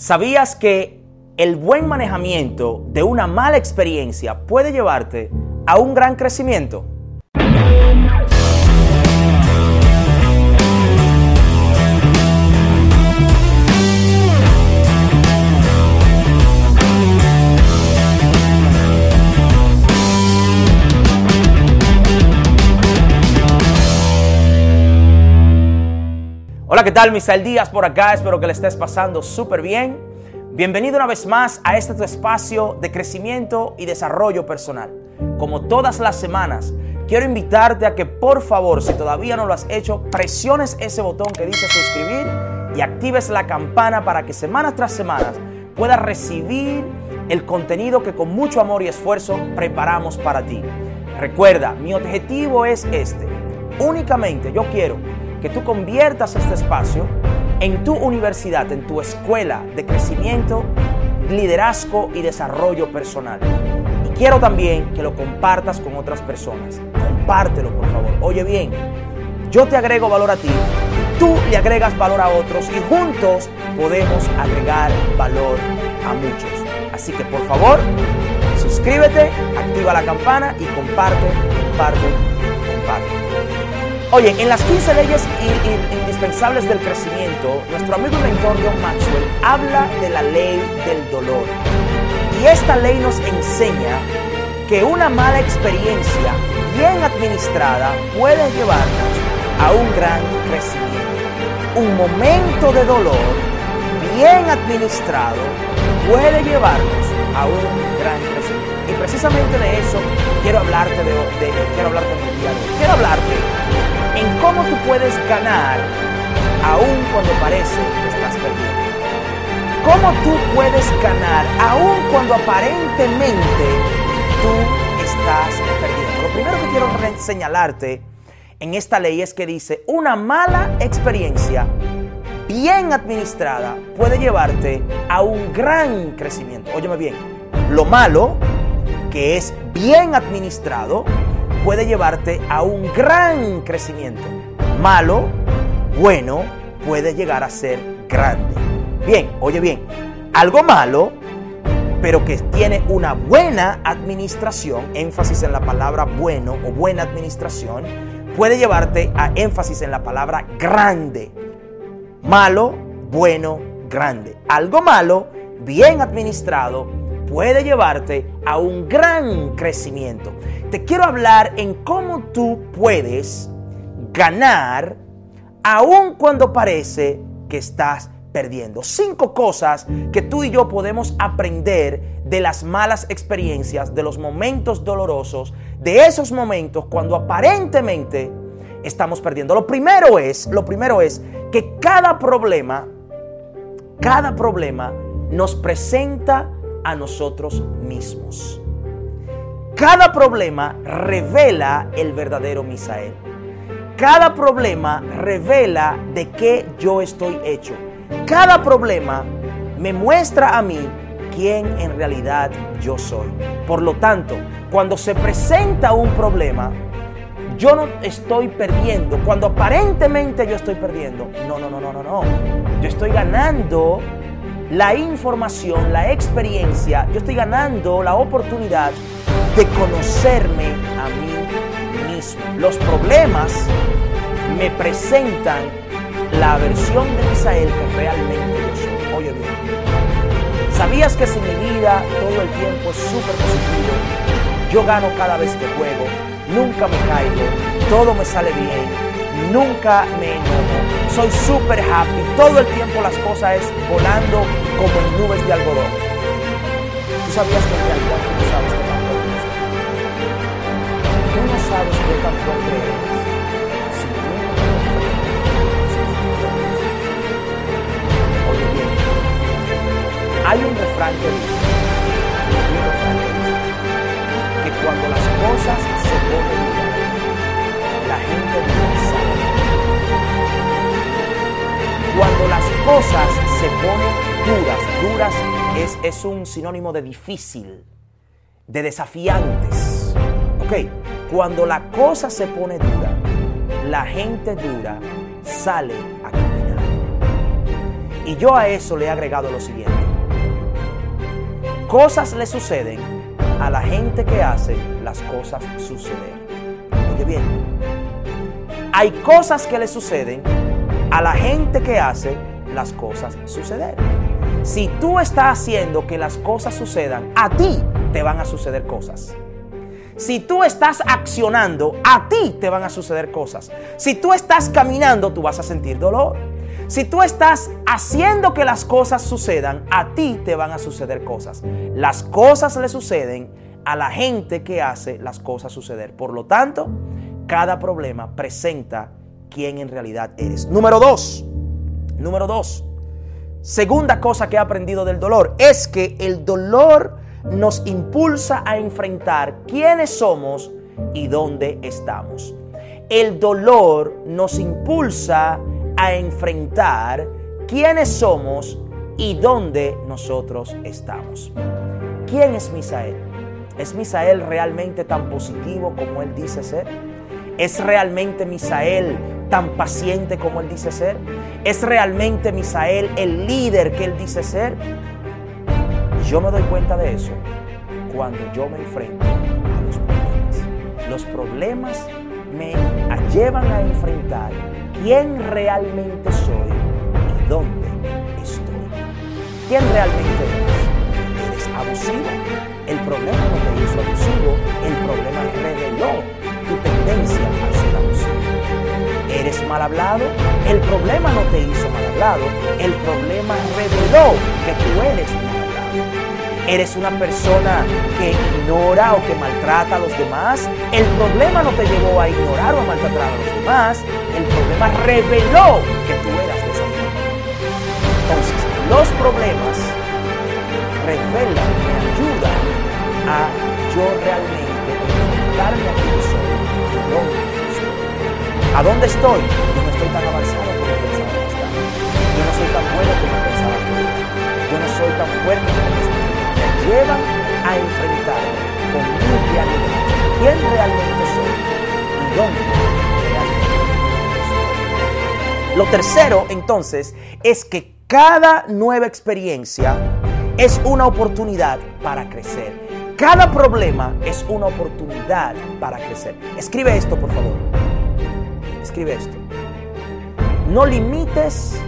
¿Sabías que el buen manejamiento de una mala experiencia puede llevarte a un gran crecimiento? Hola, ¿qué tal? Misael Díaz por acá, espero que le estés pasando súper bien. Bienvenido una vez más a este tu espacio de crecimiento y desarrollo personal. Como todas las semanas, quiero invitarte a que por favor, si todavía no lo has hecho, presiones ese botón que dice suscribir y actives la campana para que semana tras semana puedas recibir el contenido que con mucho amor y esfuerzo preparamos para ti. Recuerda, mi objetivo es este. Únicamente yo quiero que tú conviertas este espacio en tu universidad, en tu escuela de crecimiento, liderazgo y desarrollo personal. Y quiero también que lo compartas con otras personas. Compártelo, por favor. Oye bien, yo te agrego valor a ti, tú le agregas valor a otros y juntos podemos agregar valor a muchos. Así que por favor, suscríbete, activa la campana y comparte, comparte. Oye, en las 15 leyes indispensables del crecimiento, nuestro amigo y mentor John Maxwell habla de la ley del dolor. Y esta ley nos enseña que una mala experiencia bien administrada puede llevarnos a un gran crecimiento. Un momento de dolor bien administrado puede llevarnos a un gran crecimiento. Y precisamente de eso quiero hablarte de, quiero hablarte de día Quiero hablarte en cómo tú puedes ganar aún cuando parece que estás perdiendo. Cómo tú puedes ganar aún cuando aparentemente tú estás perdiendo. Lo primero que quiero señalarte en esta ley es que dice, una mala experiencia bien administrada puede llevarte a un gran crecimiento. Óyeme bien, lo malo, que es bien administrado, puede llevarte a un gran crecimiento. Malo, bueno, puede llegar a ser grande. Bien, oye bien, algo malo, pero que tiene una buena administración, énfasis en la palabra bueno o buena administración, puede llevarte a énfasis en la palabra grande. Malo, bueno, grande. Algo malo, bien administrado, puede llevarte a un gran crecimiento. Te quiero hablar en cómo tú puedes ganar aun cuando parece que estás perdiendo. Cinco cosas que tú y yo podemos aprender de las malas experiencias, de los momentos dolorosos, de esos momentos cuando aparentemente estamos perdiendo. Lo primero es, lo primero es que cada problema, cada problema nos presenta a nosotros mismos. Cada problema revela el verdadero Misael. Cada problema revela de qué yo estoy hecho. Cada problema me muestra a mí quién en realidad yo soy. Por lo tanto, cuando se presenta un problema, yo no estoy perdiendo. Cuando aparentemente yo estoy perdiendo, no, no, no, no, no, no. Yo estoy ganando la información, la experiencia, yo estoy ganando la oportunidad de conocerme a mí mismo. Los problemas me presentan la versión de Misael que realmente yo soy. Oye bien, ¿sabías que si mi vida todo el tiempo es súper positivo? Yo gano cada vez que juego, nunca me caigo, todo me sale bien, nunca me enojo. Soy súper happy. Todo el tiempo las cosas es volando como en nubes de algodón. ¿Tú sabías que en realidad tú no sabes qué tan fuerte eres? Tú no sabes qué tan fuerte eres. Cosas se ponen duras, duras es, es un sinónimo de difícil, de desafiantes. Ok, cuando la cosa se pone dura, la gente dura sale a caminar. Y yo a eso le he agregado lo siguiente. Cosas le suceden a la gente que hace las cosas suceder. Oye bien, hay cosas que le suceden a la gente que hace las cosas suceder. Si tú estás haciendo que las cosas sucedan, a ti te van a suceder cosas. Si tú estás accionando, a ti te van a suceder cosas. Si tú estás caminando, tú vas a sentir dolor. Si tú estás haciendo que las cosas sucedan, a ti te van a suceder cosas. Las cosas le suceden a la gente que hace las cosas suceder. Por lo tanto, cada problema presenta quién en realidad eres. Número dos. Número dos. Segunda cosa que he aprendido del dolor es que el dolor nos impulsa a enfrentar quiénes somos y dónde estamos. El dolor nos impulsa a enfrentar quiénes somos y dónde nosotros estamos. ¿Quién es Misael? ¿Es Misael realmente tan positivo como él dice ser? ¿Es realmente Misael tan paciente como él dice ser? ¿Es realmente Misael el líder que él dice ser? Yo me doy cuenta de eso cuando yo me enfrento a los problemas. Los problemas me llevan a enfrentar quién realmente soy y dónde estoy. ¿Quién realmente eres? Hablado? El problema no te hizo mal hablado, el problema reveló que tú eres mal eres una persona que ignora o que maltrata a los demás, el problema no te llevó a ignorar o a maltratar a los demás, el problema reveló que tú eras de esa forma. Entonces, los problemas revelan, me ayudan a yo realmente enfrentarme a quién soy. ¿A dónde estoy? Yo no estoy tan avanzado como pensaba que estaba. Yo no soy tan bueno como pensaba que. Yo no soy tan fuerte como pensaba llevan a enfrentar con mi realidad quién realmente soy y dónde realmente soy. Lo tercero, entonces, es que cada nueva experiencia es una oportunidad para crecer. Cada problema es una oportunidad para crecer. Escribe esto, por favor. Escribe esto. No limites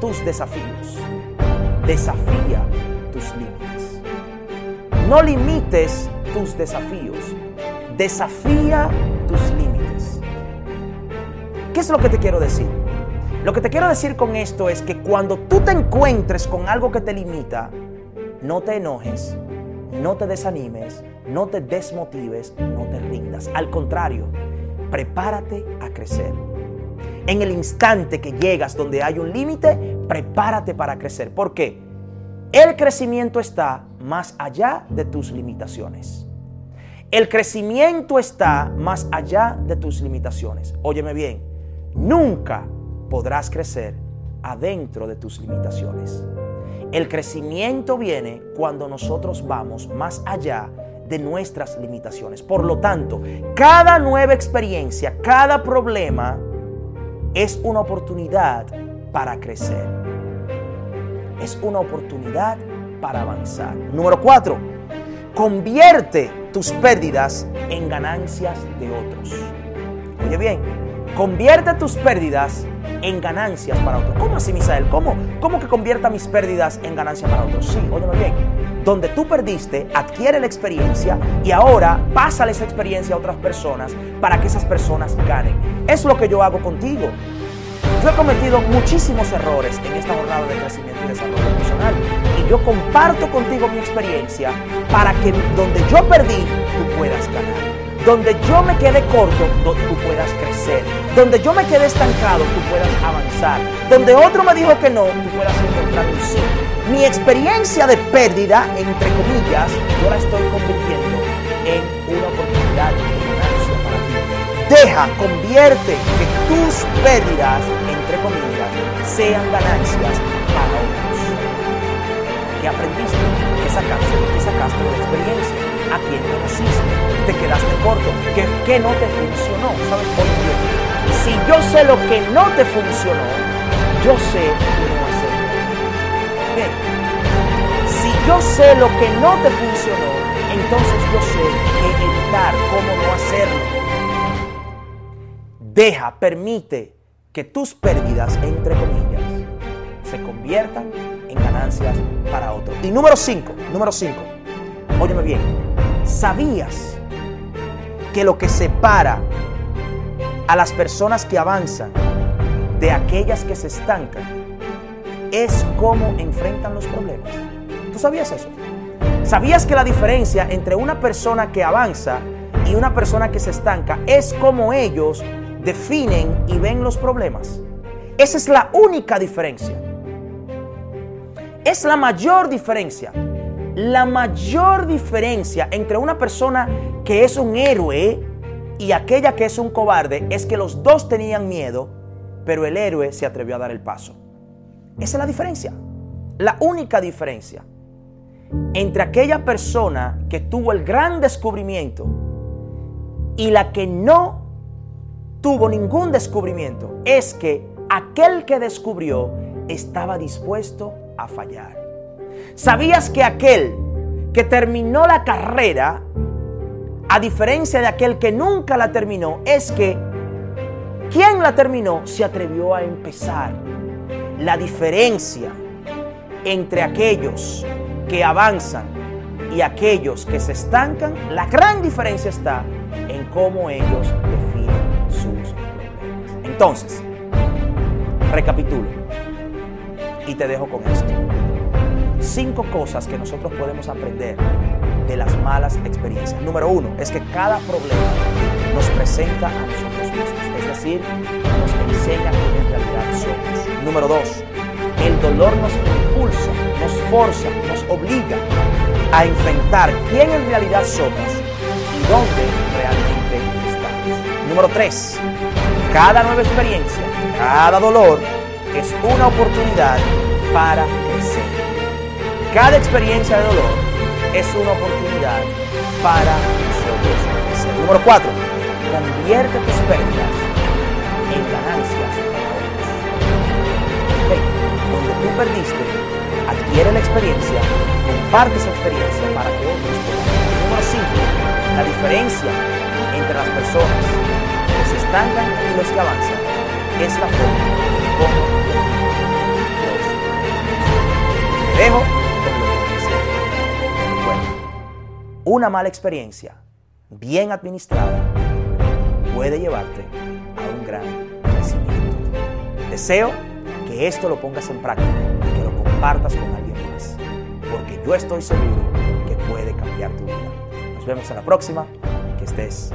tus desafíos. Desafía tus límites. No limites tus desafíos. Desafía tus límites. ¿Qué es lo que te quiero decir? Lo que te quiero decir con esto es que cuando tú te encuentres con algo que te limita, no te enojes, no te desanimes, no te desmotives, no te rindas. Al contrario, prepárate crecer. En el instante que llegas donde hay un límite, prepárate para crecer. ¿Por qué? El crecimiento está más allá de tus limitaciones. El crecimiento está más allá de tus limitaciones. Óyeme bien, nunca podrás crecer adentro de tus limitaciones. El crecimiento viene cuando nosotros vamos más allá de nuestras limitaciones. Por lo tanto, cada nueva experiencia, cada problema es una oportunidad para crecer es una oportunidad para avanzar. Número cuatro, convierte tus pérdidas en ganancias de otros. Oye bien, convierte tus pérdidas ganancias para otros. ¿Cómo así, Misael? ¿Cómo? ¿Cómo que convierta mis pérdidas en ganancias para otros? Sí, óyeme bien. Donde tú perdiste, adquiere la experiencia y ahora pásale esa experiencia a otras personas para que esas personas ganen. Es lo que yo hago contigo. Yo he cometido muchísimos errores en esta jornada de crecimiento y desarrollo personal y yo comparto contigo mi experiencia para que donde yo perdí, tú puedas ganar. Donde yo me quedé corto, tú puedas crecer. Donde yo me quedé estancado, tú puedas avanzar. Donde otro me dijo que no, tú puedas encontrar un sí. Mi experiencia de pérdida, entre comillas, yo la estoy convirtiendo en una oportunidad de ganancia para ti. Deja, convierte que tus pérdidas entre comillas, sean ganancias para otros. ¿Qué aprendiste? ¿Qué sacaste? ¿Qué sacaste de la experiencia? ¿A quién conociste? ¿Te quedaste corto? ¿Qué, qué no te funcionó? ¿Sabes por qué? Si yo sé lo que no te funcionó, yo sé qué no hacer. bien. Si yo sé lo que no te funcionó, entonces yo sé qué evitar, cómo no hacerlo. Deja, permite que tus pérdidas, entre comillas, se conviertan en ganancias para otros. Y número 5, número 5, óyeme bien, ¿sabías que lo que separa a las personas que avanzan de aquellas que se estancan es cómo enfrentan los problemas? ¿Tú sabías eso? ¿Sabías que la diferencia entre una persona que avanza y una persona que se estanca es cómo ellos definen y ven los problemas? Esa es la única diferencia. Es la mayor diferencia. La mayor diferencia entre una persona que es un héroe y aquella que es un cobarde es que los dos tenían miedo, pero el héroe se atrevió a dar el paso. Esa es la diferencia. La única diferencia entre aquella persona que tuvo el gran descubrimiento y la que no tuvo ningún descubrimiento es que aquel que descubrió estaba dispuesto a fallar. ¿Sabías que aquel que terminó la carrera, a diferencia de aquel que nunca la terminó, es que quien la terminó se atrevió a empezar? La diferencia entre aquellos que avanzan y aquellos que se estancan, la gran diferencia está en cómo ellos definen sus problemas. Entonces, recapitulo y te dejo con esto. Cinco cosas que nosotros podemos aprender de las malas experiencias. Número uno es que cada problema nos presenta a nosotros mismos, es decir, nos enseña quién en realidad somos. Número dos, el dolor nos impulsa, nos forza, nos obliga a enfrentar quién en realidad somos y dónde realmente estamos. Número tres, cada nueva experiencia, cada dolor es una oportunidad para. Cada experiencia de dolor es una oportunidad para nosotros crecer. Número cuatro, convierte tus pérdidas en ganancias para otros. Okay. Donde tú perdiste, adquiere la experiencia, comparte esa experiencia para que otros puedan. Número cinco, la diferencia entre las personas que se estancan y los que avanzan es la forma como te dejo una mala experiencia bien administrada puede llevarte a un gran crecimiento. Deseo que esto lo pongas en práctica y que lo compartas con alguien más, porque yo estoy seguro que puede cambiar tu vida. Nos vemos en la próxima, que estés